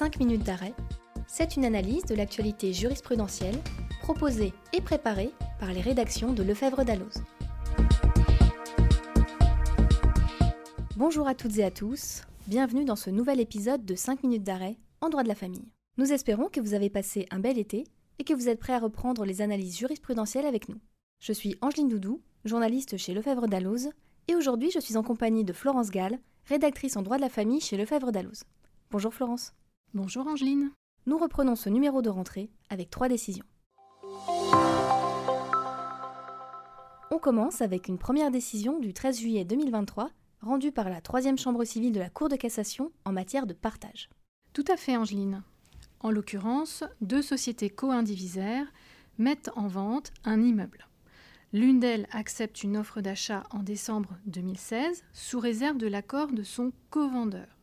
5 minutes d'arrêt, c'est une analyse de l'actualité jurisprudentielle proposée et préparée par les rédactions de Lefebvre d'Alloz. Bonjour à toutes et à tous, bienvenue dans ce nouvel épisode de 5 minutes d'arrêt en droit de la famille. Nous espérons que vous avez passé un bel été et que vous êtes prêts à reprendre les analyses jurisprudentielles avec nous. Je suis Angeline Doudou, journaliste chez Lefebvre d'Alloz, et aujourd'hui je suis en compagnie de Florence Gall, rédactrice en droit de la famille chez Lefebvre d'Alloz. Bonjour Florence. Bonjour Angeline. Nous reprenons ce numéro de rentrée avec trois décisions. On commence avec une première décision du 13 juillet 2023 rendue par la troisième chambre civile de la Cour de cassation en matière de partage. Tout à fait Angeline. En l'occurrence, deux sociétés co-indivisaires mettent en vente un immeuble. L'une d'elles accepte une offre d'achat en décembre 2016 sous réserve de l'accord de son co-vendeur.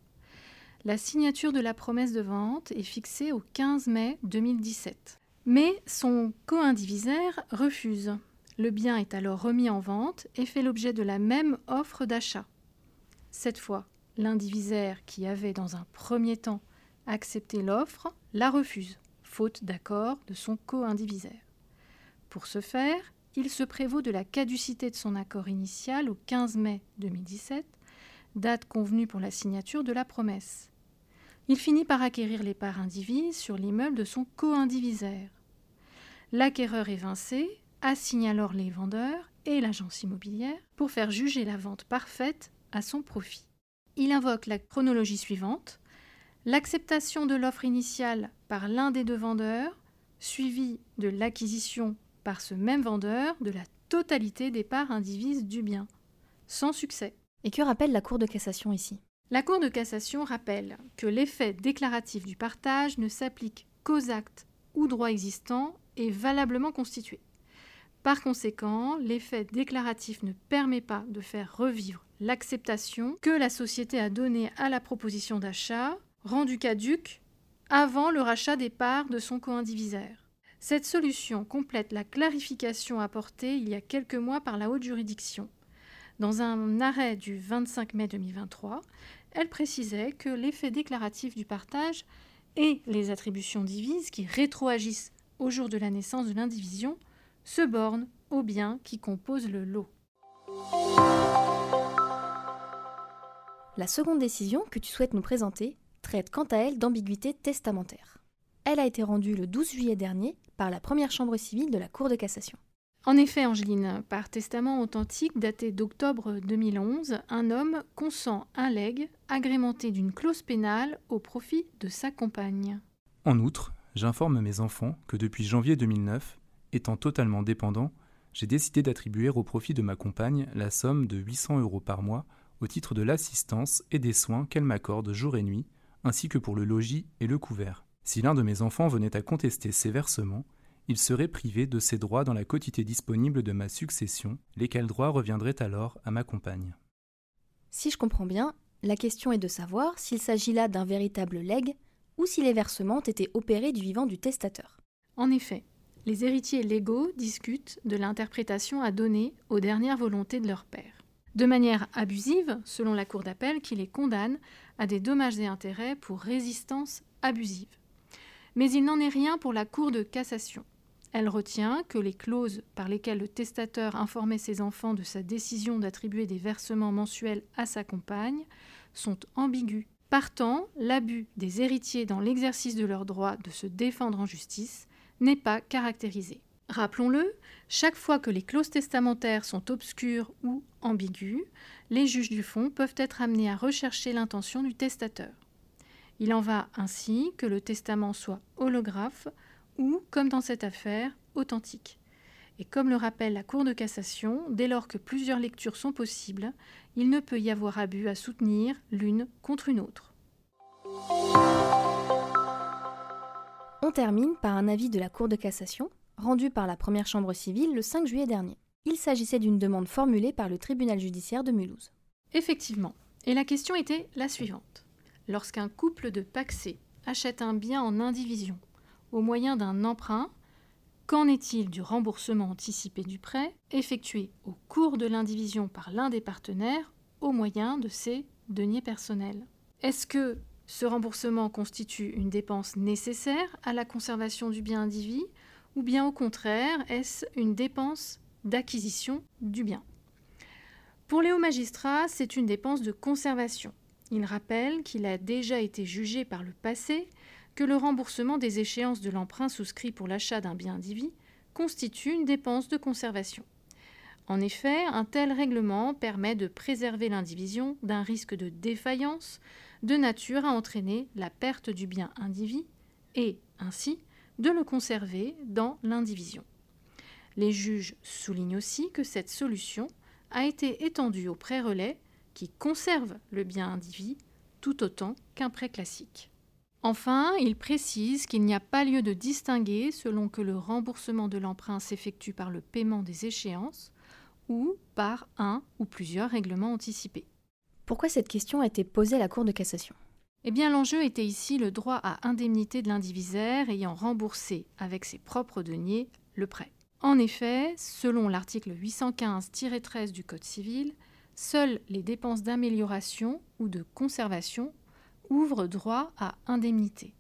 La signature de la promesse de vente est fixée au 15 mai 2017. Mais son co-indivisaire refuse. Le bien est alors remis en vente et fait l'objet de la même offre d'achat. Cette fois, l'indivisaire qui avait dans un premier temps accepté l'offre la refuse, faute d'accord de son co-indivisaire. Pour ce faire, il se prévaut de la caducité de son accord initial au 15 mai 2017, date convenue pour la signature de la promesse. Il finit par acquérir les parts indivises sur l'immeuble de son co-indivisaire. L'acquéreur évincé assigne alors les vendeurs et l'agence immobilière pour faire juger la vente parfaite à son profit. Il invoque la chronologie suivante l'acceptation de l'offre initiale par l'un des deux vendeurs, suivie de l'acquisition par ce même vendeur de la totalité des parts indivises du bien, sans succès. Et que rappelle la Cour de cassation ici? La Cour de cassation rappelle que l'effet déclaratif du partage ne s'applique qu'aux actes ou droits existants et valablement constitués. Par conséquent, l'effet déclaratif ne permet pas de faire revivre l'acceptation que la société a donnée à la proposition d'achat, rendue caduque avant le rachat des parts de son co-indivisaire. Cette solution complète la clarification apportée il y a quelques mois par la haute juridiction. Dans un arrêt du 25 mai 2023, elle précisait que l'effet déclaratif du partage et les attributions divises qui rétroagissent au jour de la naissance de l'indivision se bornent aux biens qui composent le lot. La seconde décision que tu souhaites nous présenter traite quant à elle d'ambiguïté testamentaire. Elle a été rendue le 12 juillet dernier par la première chambre civile de la Cour de cassation. En effet, Angeline, par testament authentique daté d'octobre 2011, un homme consent un legs agrémenté d'une clause pénale au profit de sa compagne. En outre, j'informe mes enfants que depuis janvier 2009, étant totalement dépendant, j'ai décidé d'attribuer au profit de ma compagne la somme de 800 euros par mois au titre de l'assistance et des soins qu'elle m'accorde jour et nuit, ainsi que pour le logis et le couvert. Si l'un de mes enfants venait à contester ces versements, il serait privé de ses droits dans la quotité disponible de ma succession, lesquels droits reviendraient alors à ma compagne. Si je comprends bien, la question est de savoir s'il s'agit là d'un véritable legs ou si les versements étaient opérés du vivant du testateur. En effet, les héritiers légaux discutent de l'interprétation à donner aux dernières volontés de leur père. De manière abusive, selon la Cour d'appel qui les condamne à des dommages et intérêts pour résistance abusive. Mais il n'en est rien pour la Cour de cassation. Elle retient que les clauses par lesquelles le testateur informait ses enfants de sa décision d'attribuer des versements mensuels à sa compagne sont ambiguës. Partant, l'abus des héritiers dans l'exercice de leur droit de se défendre en justice n'est pas caractérisé. Rappelons-le, chaque fois que les clauses testamentaires sont obscures ou ambiguës, les juges du fond peuvent être amenés à rechercher l'intention du testateur. Il en va ainsi que le testament soit holographe ou, comme dans cette affaire, authentique. Et comme le rappelle la Cour de cassation, dès lors que plusieurs lectures sont possibles, il ne peut y avoir abus à soutenir l'une contre une autre. On termine par un avis de la Cour de cassation, rendu par la première chambre civile le 5 juillet dernier. Il s'agissait d'une demande formulée par le tribunal judiciaire de Mulhouse. Effectivement. Et la question était la suivante. Lorsqu'un couple de paxés achète un bien en indivision au moyen d'un emprunt, qu'en est-il du remboursement anticipé du prêt effectué au cours de l'indivision par l'un des partenaires au moyen de ses deniers personnels? Est-ce que Ce remboursement constitue une dépense nécessaire à la conservation du bien indivis ou bien au contraire est-ce une dépense d'acquisition du bien? Pour les hauts magistrats, c'est une dépense de conservation. Il rappelle qu'il a déjà été jugé par le passé que le remboursement des échéances de l'emprunt souscrit pour l'achat d'un bien indivis constitue une dépense de conservation. En effet, un tel règlement permet de préserver l'indivision d'un risque de défaillance de nature à entraîner la perte du bien indivis et, ainsi, de le conserver dans l'indivision. Les juges soulignent aussi que cette solution a été étendue aux prêts relais qui conservent le bien indivis tout autant qu'un prêt classique. Enfin, ils précisent qu'il n'y a pas lieu de distinguer selon que le remboursement de l'emprunt s'effectue par le paiement des échéances ou par un ou plusieurs règlements anticipés. Pourquoi cette question a été posée à la Cour de cassation? Eh bien, l'enjeu était ici le droit à indemnité de l'indivisaire ayant remboursé avec ses propres deniers le prêt. En effet, selon l'article 815-13 du Code civil, seules les dépenses d'amélioration ou de conservation ouvrent droit à indemnité.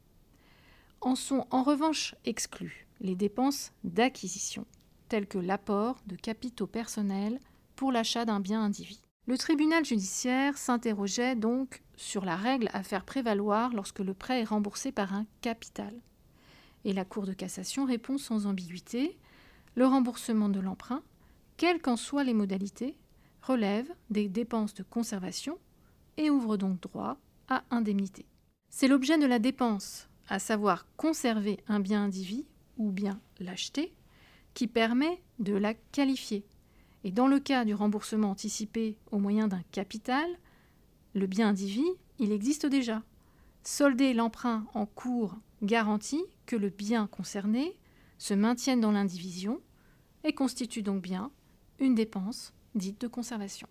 En sont en revanche exclues les dépenses d'acquisition, telles que l'apport de capitaux personnels pour l'achat d'un bien indivis. Le tribunal judiciaire s'interrogeait donc sur la règle à faire prévaloir lorsque le prêt est remboursé par un capital. Et la Cour de cassation répond sans ambiguïté le remboursement de l'emprunt, quelles qu'en soient les modalités, relève des dépenses de conservation et ouvre donc droit indemnité. C'est l'objet de la dépense, à savoir conserver un bien indivis ou bien l'acheter, qui permet de la qualifier. Et dans le cas du remboursement anticipé au moyen d'un capital, le bien indivis, il existe déjà. Solder l'emprunt en cours garantit que le bien concerné se maintienne dans l'indivision et constitue donc bien une dépense dite de conservation.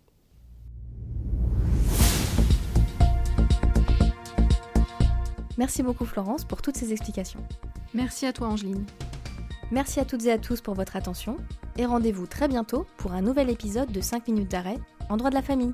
Merci beaucoup Florence pour toutes ces explications. Merci à toi Angeline. Merci à toutes et à tous pour votre attention et rendez-vous très bientôt pour un nouvel épisode de 5 minutes d'arrêt en droit de la famille.